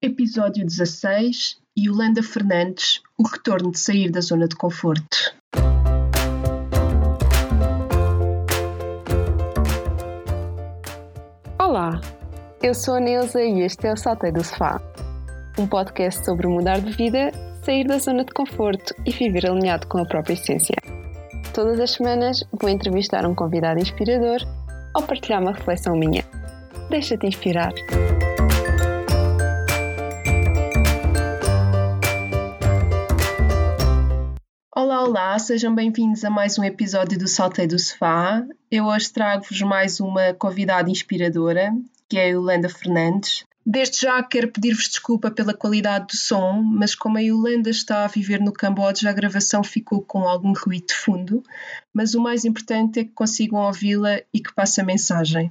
Episódio 16 Yolanda Fernandes O retorno de sair da zona de conforto. Olá, eu sou a Neuza e este é o Saltei do Sofá, um podcast sobre mudar de vida, sair da zona de conforto e viver alinhado com a própria essência. Todas as semanas vou entrevistar um convidado inspirador ou partilhar uma reflexão minha. Deixa-te inspirar. Olá, sejam bem-vindos a mais um episódio do Saltei do Sofá. Eu hoje trago-vos mais uma convidada inspiradora, que é a Yolanda Fernandes. Desde já quero pedir-vos desculpa pela qualidade do som, mas como a Yolanda está a viver no Camboja, a gravação ficou com algum ruído de fundo, mas o mais importante é que consigam ouvi-la e que passe a mensagem.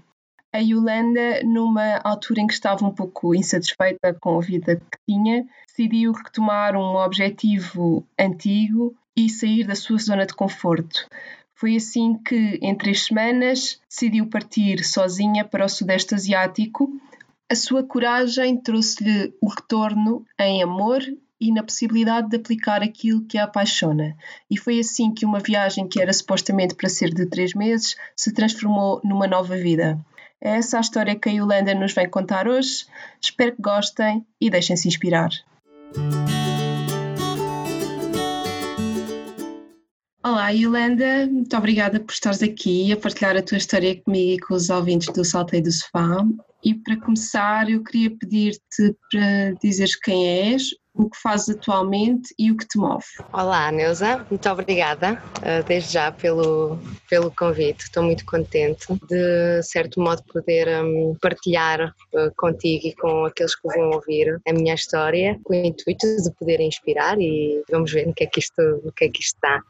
A Yolanda, numa altura em que estava um pouco insatisfeita com a vida que tinha, decidiu retomar um objetivo antigo e sair da sua zona de conforto. Foi assim que, em três semanas, decidiu partir sozinha para o Sudeste Asiático. A sua coragem trouxe-lhe o retorno em amor e na possibilidade de aplicar aquilo que a apaixona. E foi assim que uma viagem que era supostamente para ser de três meses se transformou numa nova vida. É essa a história que a Yolanda nos vem contar hoje. Espero que gostem e deixem-se inspirar. Olá, Yolanda, muito obrigada por estares aqui a partilhar a tua história comigo e com os ouvintes do Saltei do Sofá. E para começar, eu queria pedir-te para dizeres quem és, o que fazes atualmente e o que te move. Olá, Neuza, muito obrigada uh, desde já pelo, pelo convite. Estou muito contente de, certo modo, poder um, partilhar uh, contigo e com aqueles que vão ouvir a minha história, com o intuito de poder inspirar e vamos ver no que é que isto, no que é que isto está.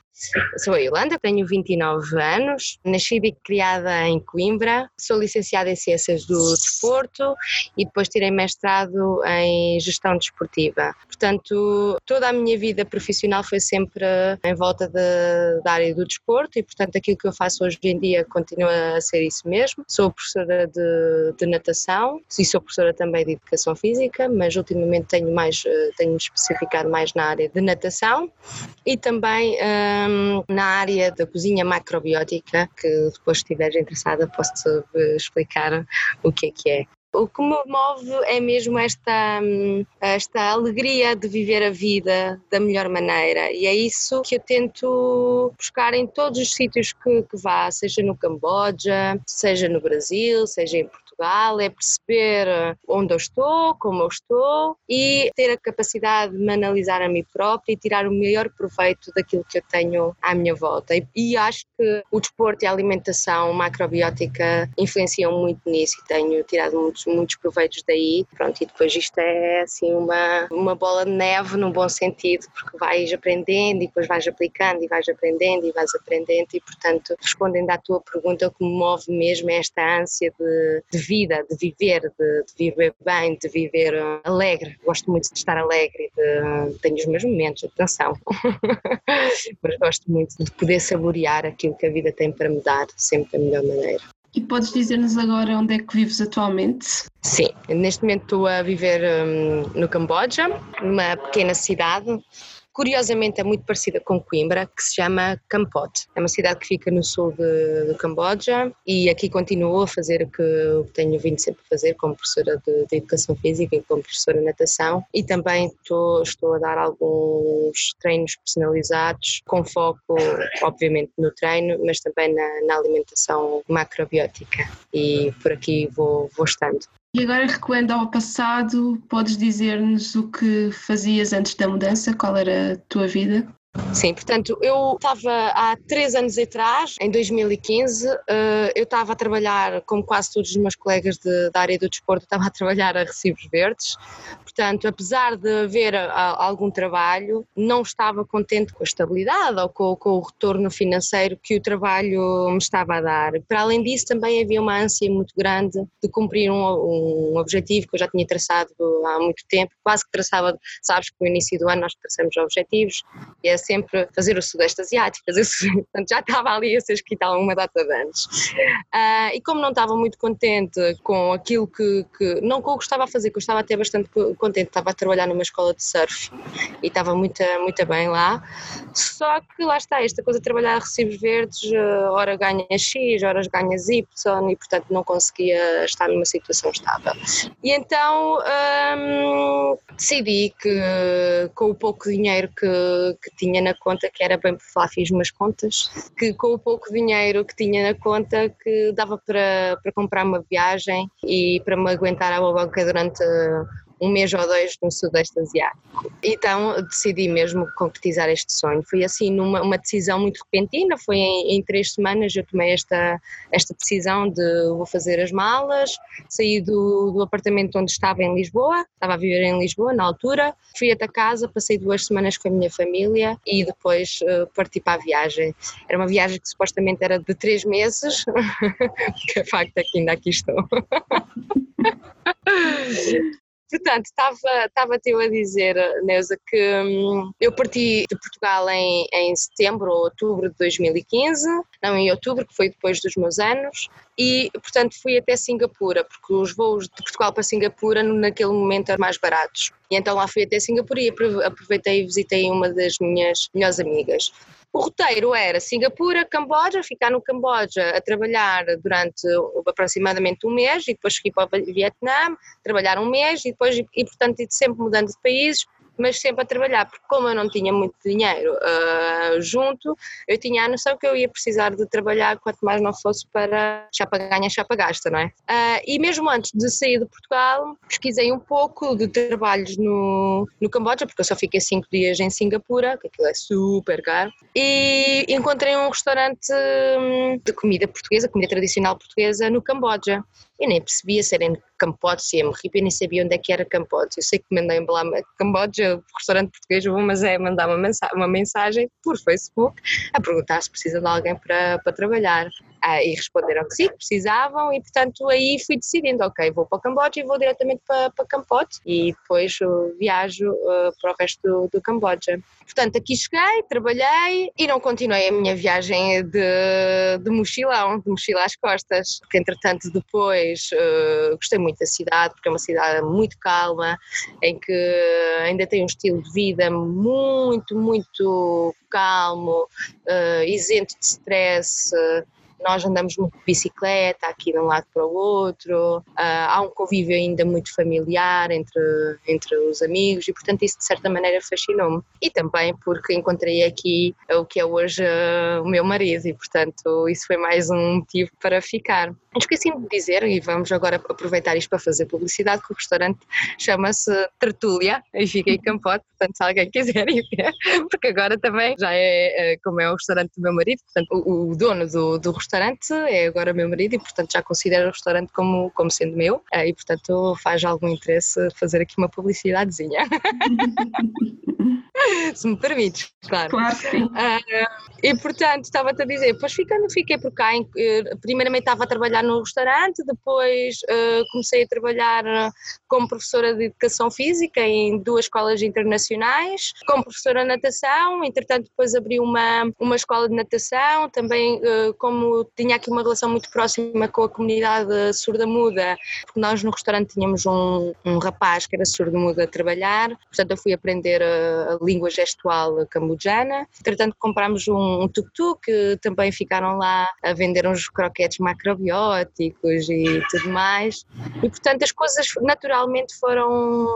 Sou a Yolanda, tenho 29 anos, nascida e criada em Coimbra, sou licenciada em Ciências do Desporto e depois tirei mestrado em Gestão Desportiva. Portanto, toda a minha vida profissional foi sempre em volta de, da área do desporto e, portanto, aquilo que eu faço hoje em dia continua a ser isso mesmo. Sou professora de, de natação e sou professora também de Educação Física, mas ultimamente tenho mais, eh, tenho me especificado mais na área de natação e também hum, na área da cozinha macrobiótica, que depois, se estiveres interessada, posso-te explicar o que é que é. O que me move é mesmo esta, esta alegria de viver a vida da melhor maneira e é isso que eu tento buscar em todos os sítios que, que vá, seja no Camboja, seja no Brasil, seja em Portugal Portugal é perceber eh, onde eu estou, como eu estou e ter a capacidade de me analisar a mim própria e tirar o melhor proveito daquilo que eu tenho à minha volta. E, e acho que o desporto e a alimentação macrobiótica influenciam muito nisso e tenho tirado muitos, muitos proveitos daí. Pronto, e depois isto é assim uma, uma bola de neve no bom sentido, porque vais aprendendo e depois vais aplicando e vais aprendendo e vais aprendendo e portanto respondendo à tua pergunta o que me move mesmo é esta ânsia de, de vida, de viver, de, de, viver bem, de viver uh, alegre. Gosto muito de estar alegre, de, tenho os meus momentos, atenção, mas gosto muito de poder saborear aquilo que a vida tem para me dar, sempre da melhor maneira. E podes dizer-nos agora onde é que vives atualmente? Sim, neste momento estou a viver no Camboja, numa pequena cidade curiosamente é muito parecida com Coimbra, que se chama Kampot. É uma cidade que fica no sul do Camboja e aqui continuo a fazer o que tenho vindo sempre a fazer como professora de, de Educação Física e como professora de natação e também estou, estou a dar alguns treinos personalizados com foco, obviamente, no treino, mas também na, na alimentação macrobiótica e por aqui vou, vou estando. E agora recuando ao passado, podes dizer-nos o que fazias antes da mudança? Qual era a tua vida? Sim, portanto, eu estava há três anos atrás, em 2015, eh, eu estava a trabalhar, como quase todos os meus colegas de, da área do desporto, estava a trabalhar a recibos verdes. Portanto, apesar de haver algum trabalho, não estava contente com a estabilidade ou com, com o retorno financeiro que o trabalho me estava a dar. Para além disso, também havia uma ânsia muito grande de cumprir um, um objetivo que eu já tinha traçado há muito tempo, quase que traçava, sabes que no início do ano nós traçamos objetivos e é sempre fazer o Sudeste Asiático, fazer, portanto já estava ali a ser escrita uma data de anos. Uh, e como não estava muito contente com aquilo que, que, não que eu gostava a fazer, que eu estava até bastante contente, estava a trabalhar numa escola de surf e estava muito, muito bem lá, só que lá está, esta coisa de trabalhar a recibos verdes, hora ganha X, horas ganha Y e portanto não conseguia estar numa situação estável. E então um, decidi que com o pouco dinheiro que, que tinha na conta, que era bem por falar, fiz umas contas, que com o pouco dinheiro que tinha na conta que dava para, para comprar uma viagem e para me aguentar a boca durante um mês ou dois no Sudeste Asiático. Então decidi mesmo concretizar este sonho. Foi assim numa uma decisão muito repentina, foi em, em, três semanas eu tomei esta, esta decisão de vou fazer as malas, saí do, do apartamento onde estava em Lisboa, estava a viver em Lisboa na altura, fui até casa, passei duas semanas com a minha família e depois uh, parti para a viagem. Era uma viagem que supostamente era de três meses, que facto é que ainda aqui estou. Portanto, estava, estava eu a dizer, Neuza, que hum, eu parti de Portugal em, em setembro ou outubro de 2015, não em outubro, que foi depois dos meus anos, e portanto fui até Singapura, porque os voos de Portugal para Singapura naquele momento eram mais baratos. E então lá fui até Singapura e aproveitei e visitei uma das minhas melhores amigas. O roteiro era Singapura, Camboja, ficar no Camboja a trabalhar durante aproximadamente um mês e depois seguir para o Vietnã, trabalhar um mês e depois, e portanto, sempre mudando de países, mas sempre a trabalhar, porque como eu não tinha muito dinheiro uh, junto, eu tinha a noção que eu ia precisar de trabalhar quanto mais não fosse para chapa ganha, chapa gasta, não é? Uh, e mesmo antes de sair de Portugal, pesquisei um pouco de trabalhos no, no Camboja, porque eu só fiquei cinco dias em Singapura, que aquilo é super caro, e encontrei um restaurante hum, de comida portuguesa, comida tradicional portuguesa, no Camboja. Eu nem percebia se era em Camboja, se Ripe, eu nem sabia onde é que era Camboja. Eu sei que mandei lá Camboja, restaurante português, vou, mas é mandar uma mensagem, uma mensagem por Facebook a perguntar se precisa de alguém para, para trabalhar. Ah, e responderam que sim, precisavam, e portanto aí fui decidindo: ok, vou para o Camboja e vou diretamente para, para Camboja, e depois uh, viajo uh, para o resto do, do Camboja. Portanto, aqui cheguei, trabalhei e não continuei a minha viagem de, de mochilão, de mochila às costas, porque entretanto depois uh, gostei muito da cidade, porque é uma cidade muito calma, em que ainda tem um estilo de vida muito, muito calmo, uh, isento de stress. Nós andamos muito de bicicleta, aqui de um lado para o outro, uh, há um convívio ainda muito familiar entre, entre os amigos e, portanto, isso de certa maneira fascinou-me. E também porque encontrei aqui o que é hoje uh, o meu marido e, portanto, isso foi mais um motivo para ficar. Esqueci de dizer, e vamos agora aproveitar isto para fazer publicidade, que o restaurante chama-se Tertúlia e fica em Campote, portanto se alguém quiser ir ver, porque agora também já é, é como é o restaurante do meu marido, portanto o, o dono do, do, restaurante é agora meu marido e portanto já considero o restaurante como, como sendo meu eh, e portanto faz algum interesse fazer aqui uma publicidadezinha. se me permites, claro. Claro que sim. Uh, e portanto, estava-te a dizer, depois ficando, fiquei por cá, eh, primeiramente estava a trabalhar no restaurante, depois uh, comecei a trabalhar como professora de Educação Física em duas escolas internacionais, como professora de natação, entretanto depois abri uma, uma escola de natação, também uh, como tinha aqui uma relação muito próxima com a comunidade surda-muda, porque nós no restaurante tínhamos um, um rapaz que era surdo-mudo a trabalhar, portanto eu fui aprender a, a língua gestual cambodjana, entretanto comprámos um, um tuk-tuk, que também ficaram lá a vender uns croquetes macrobióticos e tudo mais, e portanto as coisas naturalmente foram,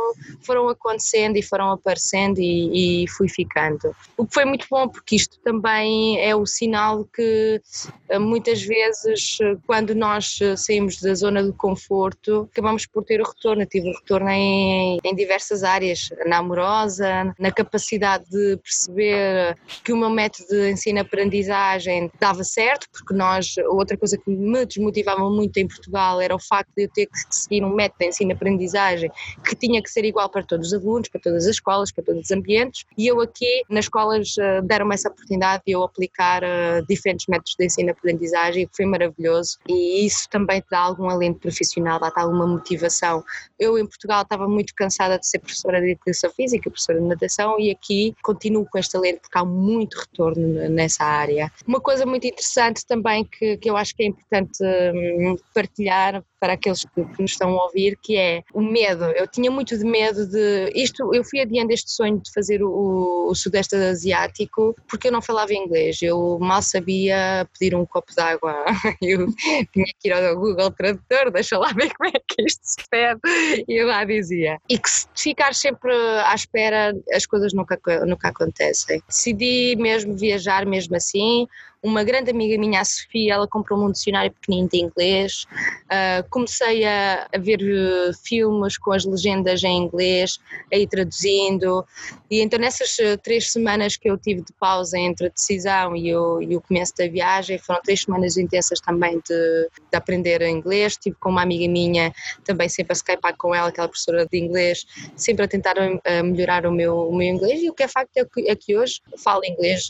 foram acontecendo e foram aparecendo e, e fui ficando. O que foi muito bom, porque isto também é o sinal que eh, muitas vezes, quando nós eh, saímos da zona de conforto, acabamos por ter o retorno. Eu tive o retorno em, em diversas áreas, na amorosa, na capacidade de perceber que o meu método de ensino-aprendizagem dava certo, porque nós, outra coisa que me desmotivava muito em Portugal era o facto de eu ter que seguir um método de ensino-aprendizagem aprendizagem que tinha que ser igual para todos os alunos, para todas as escolas, para todos os ambientes, e eu aqui nas escolas eh, deram-me essa oportunidade de eu aplicar uh, diferentes métodos de ensino-aprendizagem, que foi maravilhoso, e isso também dá algum alento profissional, dá alguma motivação. Eu em Portugal estava muito cansada de ser professora de educação física, professora de natação, e aqui continuo com este talento porque há muito retorno nessa área. Uma coisa muito interessante também que, que eu acho que é importante hum, partilhar para aqueles que, que, nos estão a ouvir, que é o medo. Eu tinha muito de medo de. Isto, eu fui adiando este sonho de fazer o, o Sudeste Asiático porque eu não falava inglês. Eu mal sabia pedir um copo de água. Eu tinha que ir ao Google Tradutor, deixa lá ver como é que isto se pede. E eu lá dizia. E que se ficar sempre à espera, as coisas nunca, nunca acontecem. Decidi mesmo viajar mesmo assim uma grande amiga minha, a Sofia, ela comprou um dicionário pequenino de inglês. Uh, comecei a, a, ver uh, filmes com as legendas em inglês, a ir traduzindo. E então, nessas uh, três semanas que eu tive de pausa entre a decisão e o, e o começo da viagem, foram três semanas intensas também de, de aprender inglês. Estive com uma amiga minha, também sempre a skypar com ela, aquela professora de inglês, sempre a tentar uh, melhorar o meu, o meu inglês. E o que é facto é que, é que hoje falo inglês,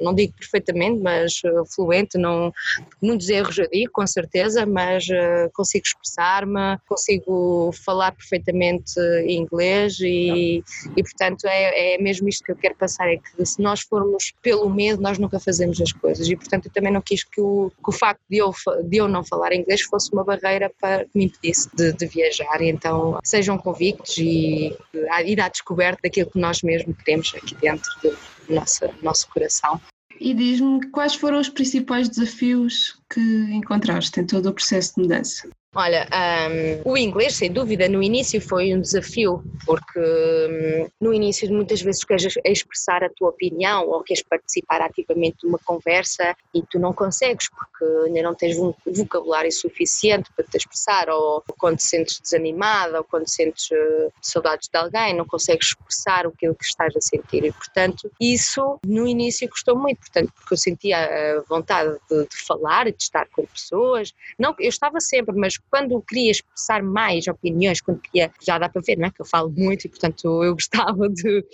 não digo perfeitamente, mas uh, fluente, não, muitos erros eu digo, com certeza, mas uh, consigo expressar-me, consigo falar perfeitamente inglês e, e portanto é, é mesmo isto que eu quero passar, é que se nós formos pelo medo nós nunca fazemos as coisas. E portanto eu também não quis que o, que o facto de eu, de eu não falar inglês fosse uma barreira para que me impedisse de, de viajar, e então sejam convictos e ir à descoberta daquilo que nós mesmos queremos aqui dentro do nosso, nosso coração e diz-me quais foram os principais desafios que encontraste em todo o processo de mudança. Olha, um, o inglês, sem dúvida, no início foi um desafio, porque um, no início muitas vezes queres expressar a tua opinião ou queres participar ativamente de uma conversa e tu não consegues porque ainda não tens um vocabulário suficiente para te expressar, ou quando te sentes desanimada, ou quando sentes uh, saudades de alguém, não consegues expressar aquilo que estás a sentir. E, portanto, isso no início custou muito, portanto, porque eu sentia a vontade de, de falar de estar com pessoas. Não, eu estava sempre, mas quando queria expressar mais opiniões, quando queria, já dá para ver, não é? Que eu falo muito e, portanto, eu gostava de,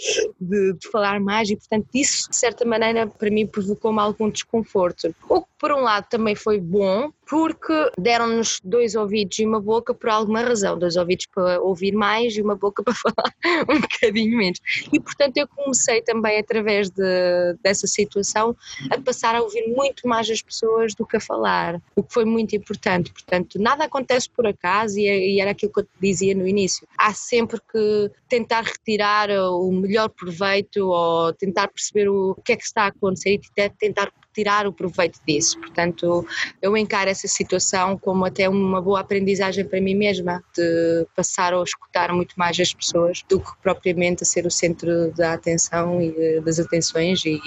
de, de falar mais e, portanto, isso, de certa maneira, para mim provocou-me algum desconforto. O que, por um lado, também foi bom, porque deram-nos dois ouvidos e uma boca por alguma razão, dois ouvidos para ouvir mais e uma boca para falar um bocadinho menos. E portanto eu comecei também através de, dessa situação a passar a ouvir muito mais as pessoas do que a falar, o que foi muito importante. Portanto, nada acontece por acaso e, é, e era aquilo que eu te dizia no início. Há sempre que tentar retirar o melhor proveito ou tentar perceber o que é que está a acontecer e tentar tirar o proveito disso. Portanto, eu encaro essa situação como até uma boa aprendizagem para mim mesma, de passar a escutar muito mais as pessoas do que propriamente a ser o centro da atenção e das atenções e,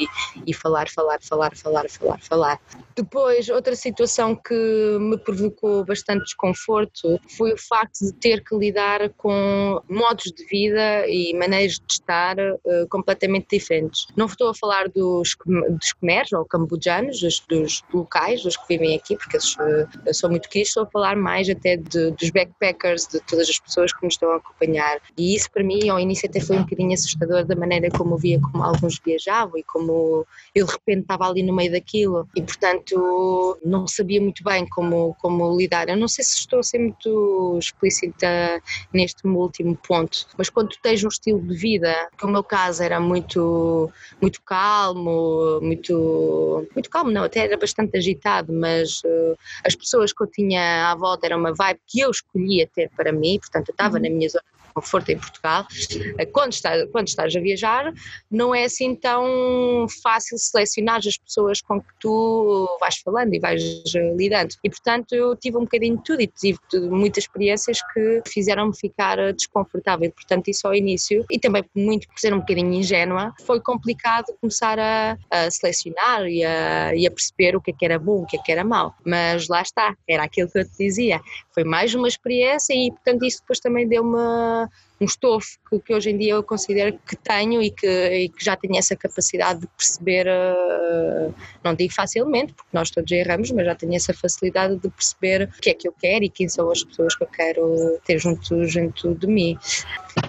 e falar, falar, falar, falar, falar, falar. Depois, outra situação que me provocou bastante desconforto foi o facto de ter que lidar com modos de vida e maneiras de estar uh, completamente diferentes. Não estou a falar dos, dos comeres ou cambojanos, dos, dos, locais, dos que vivem aqui, porque eles uh, são muito queridos, estou a falar mais até de, dos backpackers, de todas as pessoas que nos estão a acompanhar. E isso para mim, ao início, até foi um bocadinho assustador da maneira como via como alguns viajavam e como eu de repente estava ali no meio daquilo. E portanto não sabia muito bem como, como lidar. Eu não sei se estou a ser muito explícita neste último ponto, mas quando tu tens um estilo de vida, que o meu caso era muito, muito calmo, muito, muito calmo, não, até era bastante agitado, mas uh, as pessoas que eu tinha à volta era uma vibe que eu escolhia ter para mim, portanto eu estava uhum. na minha zona conforto em Portugal, eh, quando, está, quando estás a viajar, não é assim tão fácil selecionar as pessoas com que tu vais falando e vais eh, lidando. E portanto eu tive um bocadinho de tudo e tive muitas experiências que fizeram-me ficar eh, desconfortável. Portanto, isso ao início, e também muito por ser um bocadinho ingênua, foi complicado começar a, a selecionar e a, e a, perceber o que é que era bom, o que é que era mau. Mas lá está, era aquilo que eu te dizia. Foi mais uma experiência e portanto isso depois também deu-me um estofo que, que, hoje em dia eu considero que tenho e que, e que já tenho essa capacidade de perceber, uh, não digo facilmente, porque nós todos erramos, mas já tenho essa facilidade de perceber o que é que eu quero e quem são as pessoas que eu quero ter junto, junto de mim.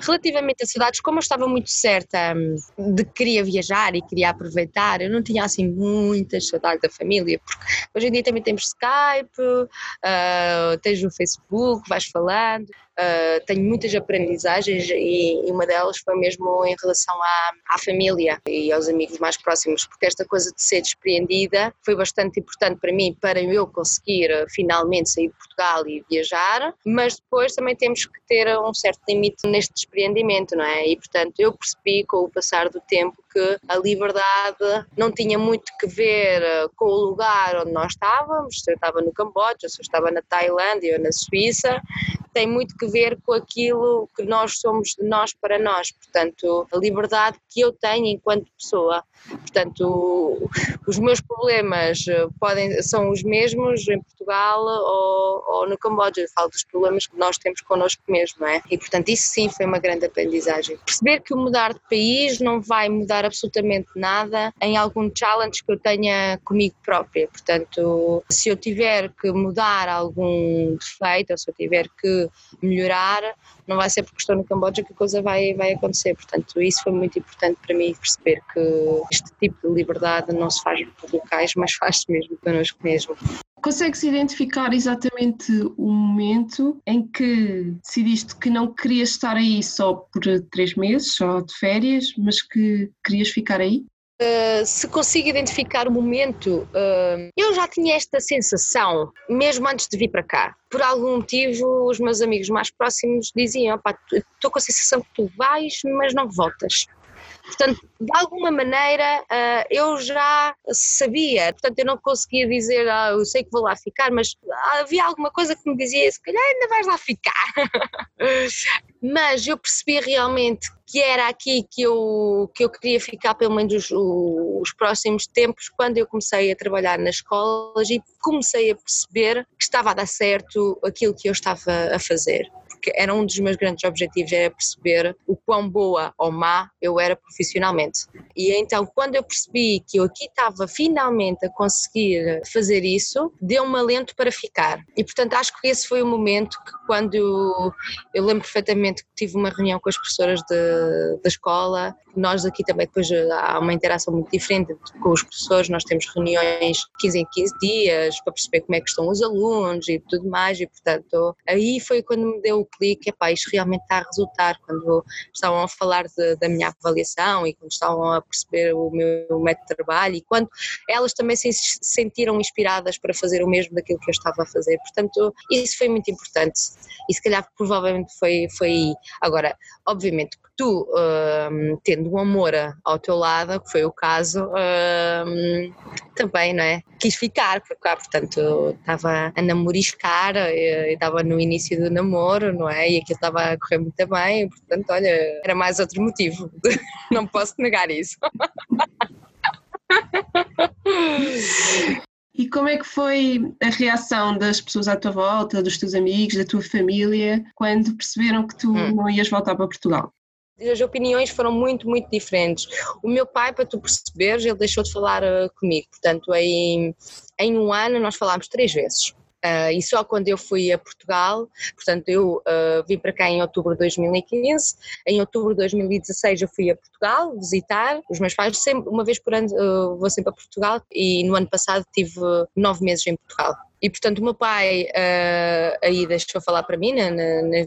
Relativamente a saudades, como eu estava muito certa hum, de que queria viajar e queria aproveitar, eu não tinha assim muitas saudades da família, porque hoje em dia também temos Skype, uh, tens o Facebook, vais falando, uh, tenho muitas aprendizagens aprendizagens e, uma delas foi mesmo em relação à, à família e aos amigos mais próximos, porque esta coisa de ser despreendida foi bastante importante para mim, para eu conseguir eh, finalmente sair de Portugal e viajar, mas depois também temos que ter um certo limite neste despreendimento, não é? E portanto eu percebi com o passar do tempo que a liberdade não tinha muito que ver eh, com o lugar onde nós estávamos, se eu estava no Camboja, se eu estava na Tailândia ou na Suíça, tem muito que ver com aquilo que nós somos de nós para nós, portanto, a liberdade que eu tenho enquanto pessoa. Portanto, os meus problemas eh, podem, são os mesmos em Portugal ou, ou no Camboja, eu falo dos problemas que nós temos connosco mesmo, não é? E portanto, isso sim foi uma grande aprendizagem. Perceber que o mudar de país não vai mudar absolutamente nada em algum challenge que eu tenha comigo própria. Portanto, se eu tiver que mudar algum defeito ou se eu tiver que melhorar, não vai ser porque estou no Camboja que a coisa vai, vai acontecer. Portanto, isso foi muito importante para mim perceber que este tipo de liberdade não se faz por locais, mas faz-se mesmo connosco mesmo. Consegues identificar exatamente o momento em que decidiste que não querias estar aí só por três meses, só de férias, mas que querias ficar aí? Uh, se consigo identificar o momento, uh, eu já tinha esta sensação, mesmo antes de vir para cá. Por algum motivo, os meus amigos mais próximos diziam: estou com a sensação que tu vais, mas não voltas. Portanto, de alguma maneira uh, eu já sabia, portanto eu não conseguia dizer, ah, eu sei que vou lá ficar, mas havia alguma coisa que me dizia, se calhar ainda vais lá ficar. mas eu percebi realmente que era aqui que eu, que eu queria ficar pelo menos os, os próximos tempos, quando eu comecei a trabalhar nas escolas e comecei a perceber que estava a dar certo aquilo que eu estava a fazer porque era um dos meus grandes objetivos, era perceber o quão boa ou má eu era profissionalmente. E então, quando eu percebi que eu aqui estava finalmente a conseguir fazer isso, deu-me alento para ficar. E portanto, acho que esse foi o momento que, quando eu, eu lembro perfeitamente que tive uma reunião com as professoras de, da escola, nós aqui também depois há uma interação muito diferente com os professores, nós temos reuniões 15 em 15 dias para perceber como é que estão os alunos e tudo mais, e portanto, aí foi quando me deu clique, epá, isto realmente está a resultar, quando estavam a falar de, da minha avaliação e quando estavam a perceber o meu método de trabalho e quando elas também se sentiram inspiradas para fazer o mesmo daquilo que eu estava a fazer. Portanto, isso foi muito importante e se calhar provavelmente foi, foi aí. Agora, obviamente, tu, uh, tendo um amor ao teu lado, que foi o caso, uh, também, não é? Quis ficar por cá, portanto, estava a namoriscar, eh, estava no início do namoro, não é? E aquilo estava a correr muito bem, portanto, olha, era mais outro motivo, não posso negar isso. E como é que foi a reação das pessoas à tua volta, dos teus amigos, da tua família, quando perceberam que tu hum. não ias voltar para Portugal? as opiniões foram muito, muito diferentes. O meu pai, para tu perceberes, ele deixou de falar uh, comigo, portanto, em, em um ano nós falámos três vezes. Uh, e só quando eu fui a Portugal, portanto, eu uh, vim para cá em outubro de 2015, em outubro de 2016 eu fui a Portugal visitar os meus pais, sempre, uma vez por ano uh, vou sempre a Portugal e no ano passado tive nove meses em Portugal. E portanto o meu pai uh, aí deixou falar para mim né,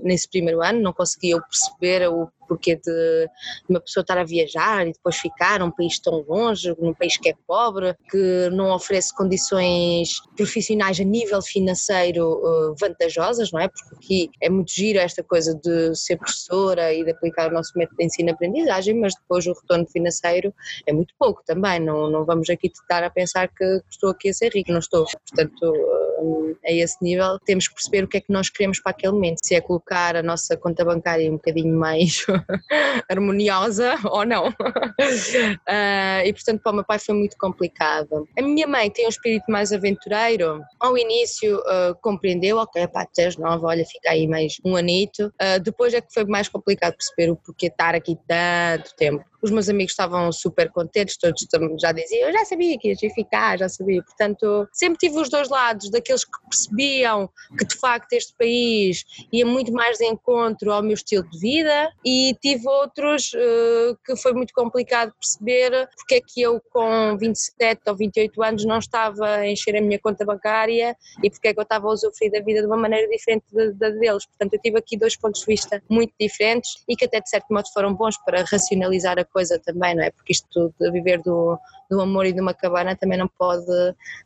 nesse primeiro ano, não conseguia perceber o porquê de uma pessoa estar a viajar e depois ficar num país tão longe, num país que é pobre, que não oferece condições profissionais a nível financeiro uh, vantajosas, não é? Porque aqui é muito giro esta coisa de ser professora e de aplicar o nosso método de ensino-aprendizagem, mas depois o retorno financeiro é muito pouco também, não, não vamos aqui estar a pensar que estou aqui a ser rico, não estou. Portanto, uh, a esse nível temos que perceber o que é que nós queremos para aquele momento, se é colocar a nossa conta bancária um bocadinho mais harmoniosa ou não. Uh, e portanto para o meu pai foi muito complicado. A minha mãe tem um espírito mais aventureiro. Ao início uh, compreendeu, ok, pá, tu és nova, olha, fica aí mais um anito. Uh, depois é que foi mais complicado perceber o porquê estar aqui tanto tempo. Os meus amigos estavam super contentes, todos já diziam, eu já sabia que ia ficar, já sabia. Portanto, sempre tive os dois lados, daqueles que percebiam que de facto este país ia muito mais de encontro ao meu estilo de vida e tive outros uh, que foi muito complicado perceber porque é que eu com 27 ou 28 anos não estava a encher a minha conta bancária e porque é que eu estava a usufruir da vida de uma maneira diferente da, da deles. Portanto, eu tive aqui dois pontos de vista muito diferentes e que até de certo modo foram bons para racionalizar a coisa também, não é? Porque isto de viver do, do amor e de uma cabana também não pode,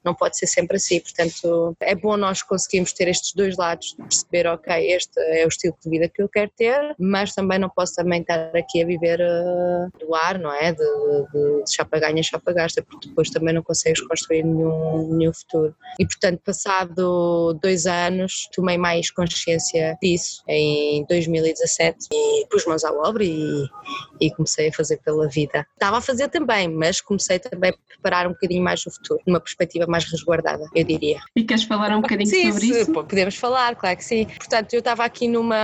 não pode ser sempre assim. Portanto, é bom nós conseguirmos ter estes dois lados, perceber, ok, este é o estilo de vida que eu quero ter, mas também não posso também estar aqui a viver uh, do ar, não é? De, de, de chapa ganha, chapa gasta, porque depois também não consegues construir nenhum, nenhum futuro. E portanto, passado dois anos, tomei mais consciência disso em 2017 e pus mãos à obra e, e comecei a fazer pela vida. Estava a fazer também, mas comecei também a preparar um bocadinho mais o futuro, numa perspectiva mais resguardada, eu diria. E queres falar um bocadinho sim, sobre isso? Podemos falar, claro que sim. Portanto, eu estava aqui numa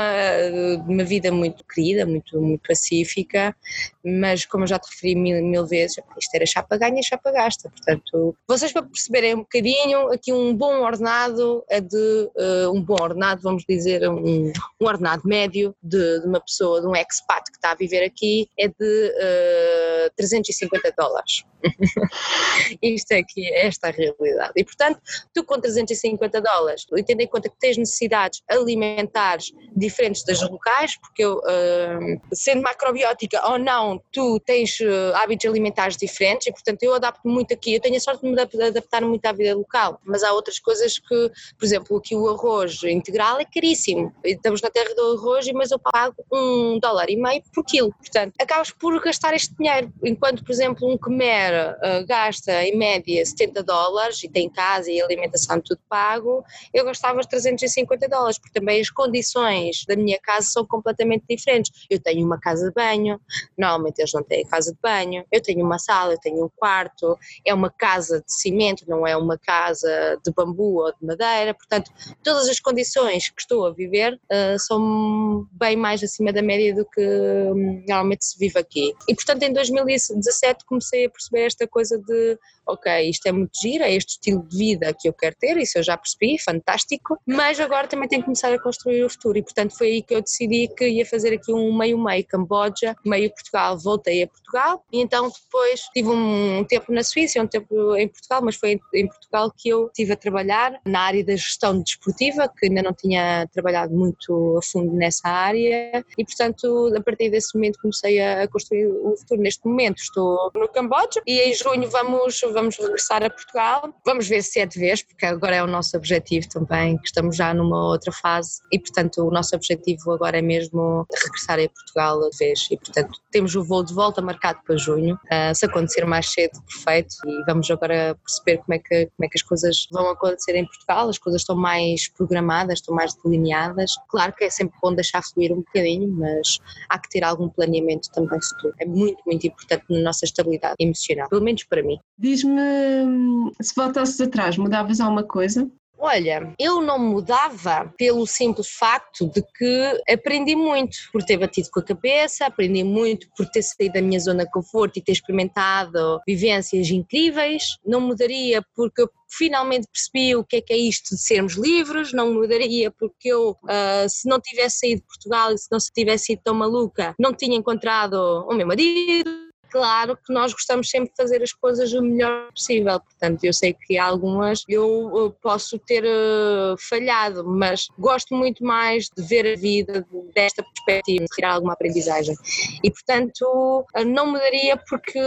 uma vida muito querida, muito, muito pacífica, mas como eu já te referi mil, mil vezes, isto era chapa ganha, chapa gasta. Portanto, vocês para perceberem um bocadinho, aqui um bom ordenado é de uh, um bom ordenado, vamos dizer, um, um ordenado médio de, de, uma pessoa, de um expat que está a viver aqui, é de uh, eh, 350 dólares. Isto é que é esta a realidade. E portanto, tu com 350 dólares, tendo em conta que tens necessidades alimentares diferentes das locais, porque eu, uh, sendo macrobiótica ou não, tu tens uh, hábitos alimentares diferentes e portanto eu adapto muito aqui. Eu tenho a sorte de me adaptar muito à vida local, mas há outras coisas que, por exemplo, aqui o arroz integral é caríssimo. Estamos na terra do arroz, mas eu pago um dólar e meio por quilo. Portanto, acabas por gastar este dinheiro. Enquanto, por exemplo, um comer uh, gasta em média 70 dólares e tem casa e alimentação tudo pago, eu gastava os 350 dólares, porque também as condições da minha casa são completamente diferentes. Eu tenho uma casa de banho, normalmente eles não têm casa de banho, eu tenho uma sala, eu tenho um quarto, é uma casa de cimento, não é uma casa de bambu ou de madeira, portanto, todas as condições que estou a viver uh, são bem mais acima da média do que um, normalmente se vive aqui. E portanto, em 2017 comecei a perceber esta coisa de ok, isto é muito giro, é este estilo de vida que eu quero ter, isso eu já percebi, fantástico, mas agora também tenho que começar a construir o futuro. E portanto foi aí que eu decidi que ia fazer aqui um meio-meio Camboja, meio Portugal, voltei a Portugal. E então depois tive um tempo na Suíça, um tempo em Portugal, mas foi em Portugal que eu estive a trabalhar na área da gestão desportiva, que ainda não tinha trabalhado muito a fundo nessa área. E portanto a partir desse momento comecei a construir o futuro. Neste momento estou no Camboja e em junho vamos vamos regressar a Portugal. Vamos ver se é de vez, porque agora é o nosso objetivo também, que estamos já numa outra fase e, portanto, o nosso objetivo agora é mesmo regressar a Portugal de vez. E, portanto, temos o voo de volta marcado para junho. Uh, se acontecer mais cedo, perfeito. E vamos agora perceber como é, que, como é que as coisas vão acontecer em Portugal. As coisas estão mais programadas, estão mais delineadas. Claro que é sempre bom deixar fluir um bocadinho, mas há que ter algum planeamento também futuro. É muito, muito importante na nossa estabilidade emocional, pelo menos para mim. Diz Diz-me se voltasses atrás, mudavas alguma coisa? Olha, eu não mudava pelo simples facto de que aprendi muito por ter batido com a cabeça, aprendi muito por ter saído da minha zona de conforto e ter experimentado vivências incríveis. Não mudaria porque eu finalmente percebi o que é que é isto de sermos livres, não mudaria porque eu, uh, se não tivesse saído de Portugal e se não tivesse sido tão maluca, não tinha encontrado o meu marido claro que nós gostamos sempre de fazer as coisas o melhor possível. Portanto, eu sei que algumas eu posso ter uh, falhado, mas gosto muito mais de ver a vida desta perspectiva, de tirar alguma aprendizagem. E, portanto, uh, não mudaria porque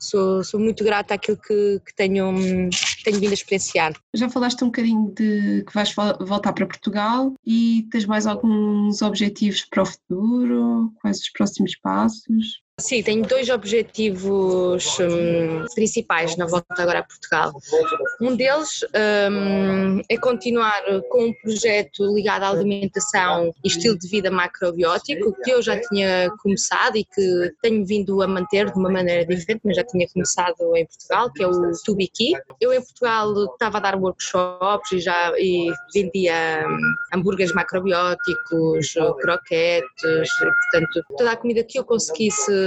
sou, sou muito grata àquilo que, que tenho, tenho vindo a experienciar. Já falaste um bocadinho de que vais voltar para Portugal e tens mais alguns objetivos para o futuro? Quais os próximos passos? Sim, tenho dois objetivos um, principais na volta agora a Portugal. Um deles um, é continuar com um projeto ligado à alimentação e estilo de vida macrobiótico, que eu já tinha começado e que tenho vindo a manter de uma maneira diferente, mas já tinha começado em Portugal, que é o Tubiki. Eu em Portugal estava a dar workshops e já e vendia um, hambúrgueres macrobióticos, croquetes, portanto, toda a comida que eu conseguisse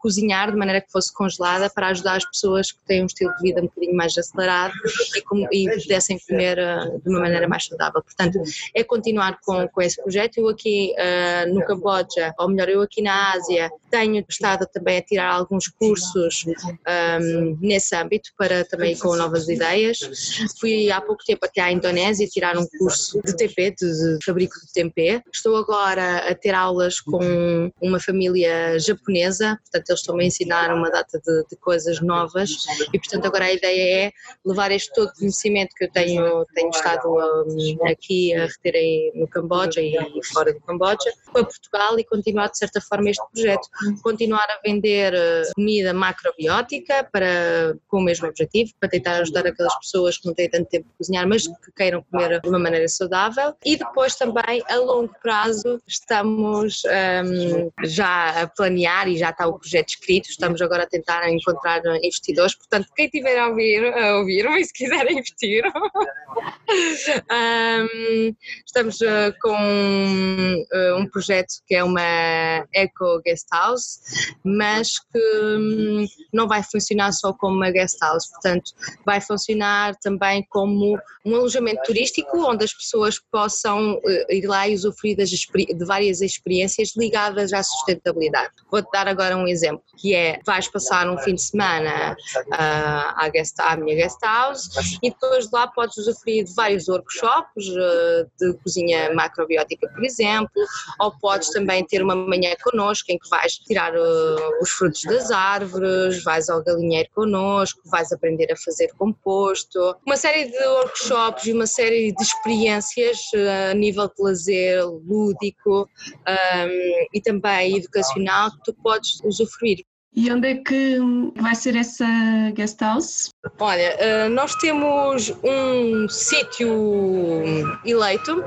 cozinhar de maneira que fosse congelada para ajudar as pessoas que têm um estilo de vida um bocadinho mais acelerado e, com, e pudessem comer uh, de uma maneira mais saudável. Portanto, é continuar com, com esse projeto. Eu aqui uh, no Camboja, ou melhor, eu aqui na Ásia, tenho estado também a tirar alguns cursos um, nesse âmbito para também ir com novas ideias. Fui há pouco tempo até à Indonésia tirar um curso de TP, de, de fabrico de tempê. Estou agora a ter aulas com uma família japonesa, portanto eles estão a ensinar uma data de, de coisas novas e portanto agora a ideia é levar este todo conhecimento que eu tenho, tenho estado um, aqui a reter no Camboja e fora do Camboja para Portugal e continuar de certa forma este projeto continuar a vender eh, comida macrobiótica para, com o mesmo objetivo, para tentar ajudar aquelas pessoas que não têm tanto tempo de cozinhar, mas que queiram comer de uma maneira saudável. E depois também, a longo prazo, estamos um, já a planear e já está o projeto escrito, estamos agora a tentar encontrar investidores, portanto, quem tiver a ouvir, a ouvir e se quiser investir, um, estamos uh, com uh, um projeto que é uma Eco Guest House, mas que hum, não vai funcionar só como uma guest house, portanto, vai funcionar também como um alojamento turístico onde as pessoas possam eh, ir lá e usufruir de várias experiências ligadas à sustentabilidade. Vou-te dar agora um exemplo, que é, vais passar um fim de semana uh, à, guest, à minha guest house e depois de lá podes usufruir de vários workshops uh, de cozinha macrobiótica, por exemplo, ou podes também ter uma manhã connosco em que vais tirar uh, os frutos das árvores, vais ao galinheiro connosco, vais aprender a fazer composto, uma série de workshops e uma série de experiências a nível de lazer lúdico um, e também educacional que tu podes usufruir. E onde é que vai ser essa guest house? Olha, uh, nós temos um sítio eleito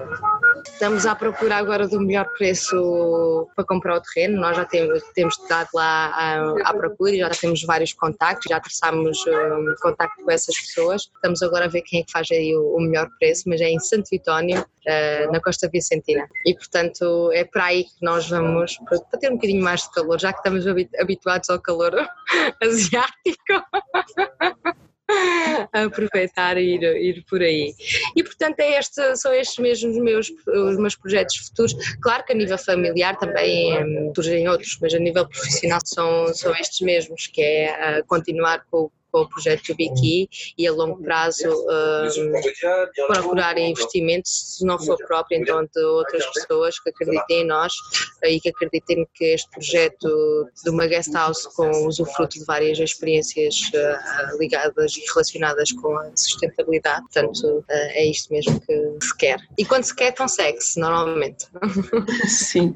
Estamos à procura agora do melhor preço para comprar o terreno. Nós já temos, estado lá à, à procura e já temos vários contactos, já traçámos um, contacto com essas pessoas. Estamos agora a ver quem é que faz aí o, o melhor preço, mas é em Santo Vitónio, uh, na Costa Vicentina. E portanto é para aí que nós vamos, para ter um bocadinho mais de calor, já que estamos habituados ao calor asiático. aproveitar e ir, ir por aí. E portanto é este, são estes mesmos meus, os meus projetos futuros. Claro que a nível familiar também é, surgem outros, mas a nível profissional são, são estes mesmos, que é uh, continuar com, com o projeto Biki e a longo prazo um, procurar investimentos, se não for próprio, então de outras pessoas que acreditem em nós e que acreditem que este projeto de uma guest house com usufruto de várias experiências uh, ligadas e relacionadas com a sustentabilidade, portanto uh, é isto mesmo que se quer. E quando se quer, consegue-se normalmente. Sim.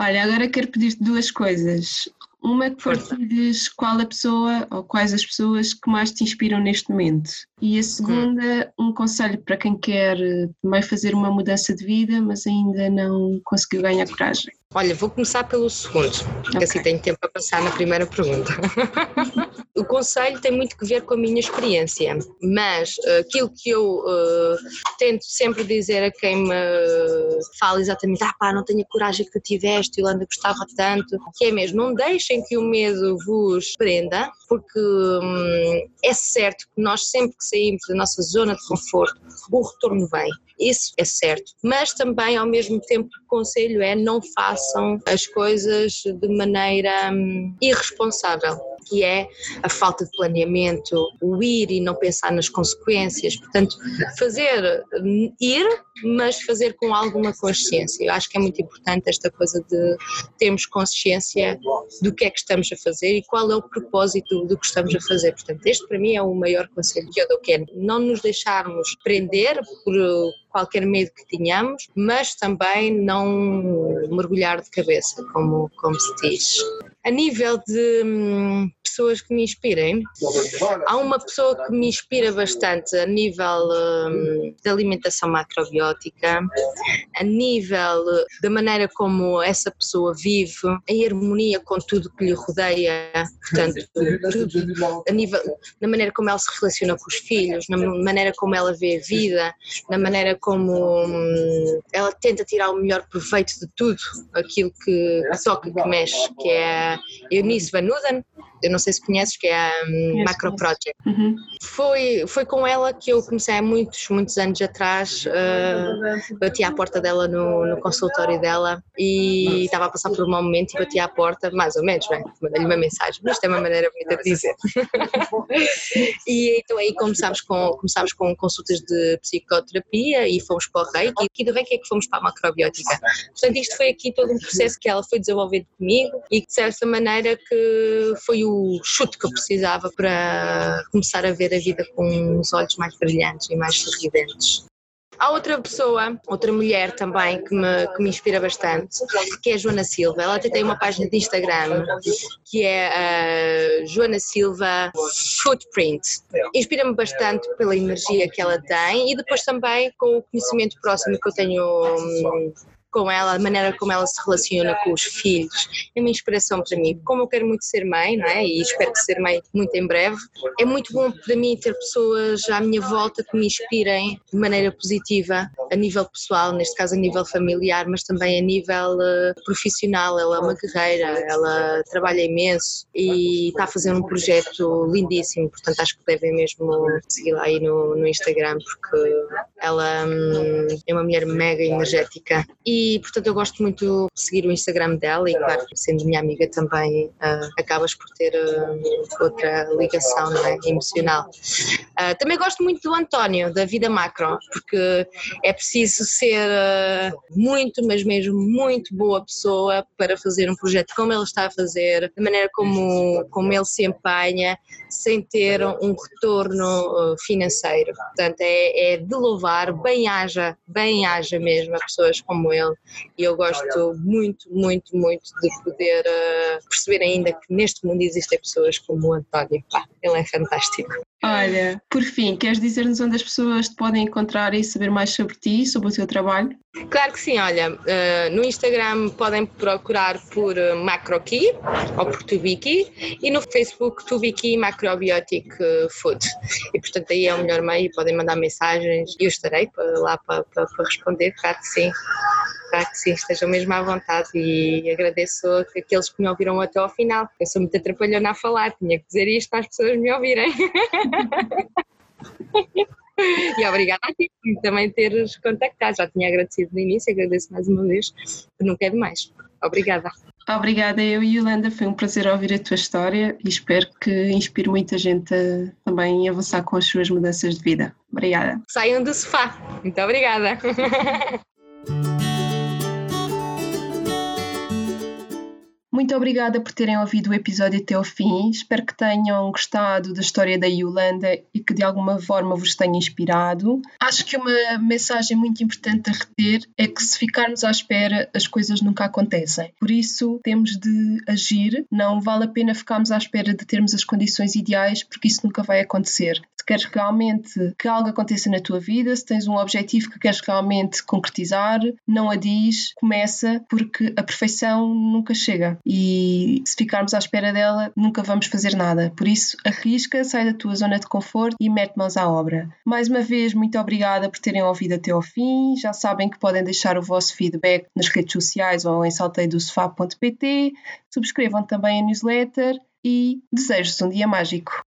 Olha, agora quero pedir-te duas coisas. Uma é que partilhes qual a pessoa ou quais as pessoas que mais te inspiram neste momento. E a segunda, um conselho para quem quer também fazer uma mudança de vida, mas ainda não conseguiu ganhar coragem. Olha, vou começar pelo segundo, porque assim okay. assim tenho tempo para passar na primeira pergunta. o conselho tem muito que ver com a minha experiência, mas uh, aquilo que eu uh, tento sempre dizer a quem me fala exatamente, ah pá, não tenho a coragem que tu tiveste, Yolanda gostava tanto, que é mesmo, não deixem que o medo vos prenda, porque hum, é certo que nós sempre que saímos da nossa zona de conforto, o retorno vem isso é certo. Mas também, ao mesmo tempo, o conselho é não façam as coisas de maneira hum, irresponsável que é a falta de planeamento, o ir e não pensar nas consequências. Portanto, fazer, ir, mas fazer com alguma consciência. Eu acho que é muito importante esta coisa de termos consciência do que é que estamos a fazer e qual é o propósito do que estamos a fazer. Portanto, este para mim é o maior conselho que eu dou, que é não nos deixarmos prender por qualquer medo que tenhamos, mas também não mergulhar de cabeça, como, como se diz. A nível de hum, pessoas que me inspirem, há uma pessoa que me inspira bastante a nível hum, de alimentação macrobiótica, a nível da maneira como essa pessoa vive, em harmonia com tudo que lhe rodeia, portanto, tudo, a nível, na maneira como ela se relaciona com os filhos, na maneira como ela vê a vida, na maneira como hum, ela tenta tirar o melhor proveito de tudo aquilo que, que toca, que mexe, que é a Eunice Van Uden, eu não sei se conheces, que é a um, Macro Project. Uhum. Foi, foi com ela que eu comecei há muitos, muitos anos atrás, uh, bati à porta dela no, no consultório dela e estava a passar por um mau momento e bati à porta, mais ou menos, bem, mandei-lhe uma mensagem, mas isto é uma maneira bonita de dizer. e então aí começámos com, começámos com consultas de psicoterapia e fomos para o Reiki e do Reiki é que fomos para a macrobiótica. Portanto, isto foi aqui todo um processo que ela foi desenvolvendo comigo e de certa maneira que foi o chute que eu precisava para começar a ver a vida com os olhos mais brilhantes e mais sorridentes. Há outra pessoa, outra mulher também que me, que me inspira bastante, que é a Joana Silva. Ela até tem uma página de Instagram que é a Joana Silva Footprint. Inspira-me bastante pela energia que ela tem e depois também com o conhecimento próximo que eu tenho hum, com ela, a maneira como ela se relaciona com os filhos, é uma inspiração para mim. Como eu quero muito ser mãe, não é? E espero ser mãe muito em breve, é muito bom para mim ter pessoas à minha volta que me inspirem de maneira positiva, a nível pessoal, neste caso a nível familiar, mas também a nível uh, profissional. Ela é uma guerreira, ela trabalha imenso e está a fazer um projeto lindíssimo, portanto acho que devem mesmo seguir lá aí no, no Instagram, porque ela hum, é uma mulher mega energética. E e portanto eu gosto muito de seguir o Instagram dela e claro, sendo minha amiga também uh, acabas por ter uh, outra ligação não é? emocional. Uh, também gosto muito do António, da Vida Macro, porque é preciso ser muito, mas mesmo muito boa pessoa para fazer um projeto como ele está a fazer, da maneira como, como ele se empenha, sem ter um retorno financeiro. Portanto, é, é de louvar, bem haja, bem haja mesmo a pessoas como ele e eu gosto muito, muito, muito de poder uh, perceber ainda que neste mundo existem pessoas como o António. Pá, ele é fantástico. Olha, por fim, queres dizer-nos onde as pessoas te podem encontrar e saber mais sobre ti, sobre o teu trabalho? Claro que sim, olha, uh, no Instagram podem procurar por uh, MacroKey ou por Tubiki e no Facebook Tubiki Macrobiotic Food. E portanto aí é o melhor meio, podem mandar mensagens e eu estarei lá para, para, para responder, claro que sim para que sim, estejam mesmo à vontade e agradeço aqueles que me ouviram até ao final. Eu sou muito atrapalhona a falar, tinha que dizer isto para as pessoas me ouvirem. e obrigada a ti por também teres contactado. Já tinha agradecido no início, agradeço mais uma vez, nunca é demais. Obrigada. Obrigada, eu e Yolanda, foi um prazer ouvir a tua história e espero que inspire muita gente a também avançar com as suas mudanças de vida. Obrigada. Saiam do sofá. Muito obrigada. Muito obrigada por terem ouvido o episódio até ao fim. Espero que tenham gostado da história da Yolanda e que de alguma forma vos tenha inspirado. Acho que uma mensagem muito importante a reter é que se ficarmos à espera, as coisas nunca acontecem. Por isso, temos de agir. Não vale a pena ficarmos à espera de termos as condições ideais, porque isso nunca vai acontecer. Queres realmente que algo aconteça na tua vida, se tens um objetivo que queres realmente concretizar, não adies, começa, porque a perfeição nunca chega e se ficarmos à espera dela, nunca vamos fazer nada. Por isso, arrisca, sai da tua zona de conforto e mete mãos à obra. Mais uma vez, muito obrigada por terem ouvido até ao fim. Já sabem que podem deixar o vosso feedback nas redes sociais ou em salteidosofá.pt. Subscrevam também a newsletter e desejo-vos um dia mágico.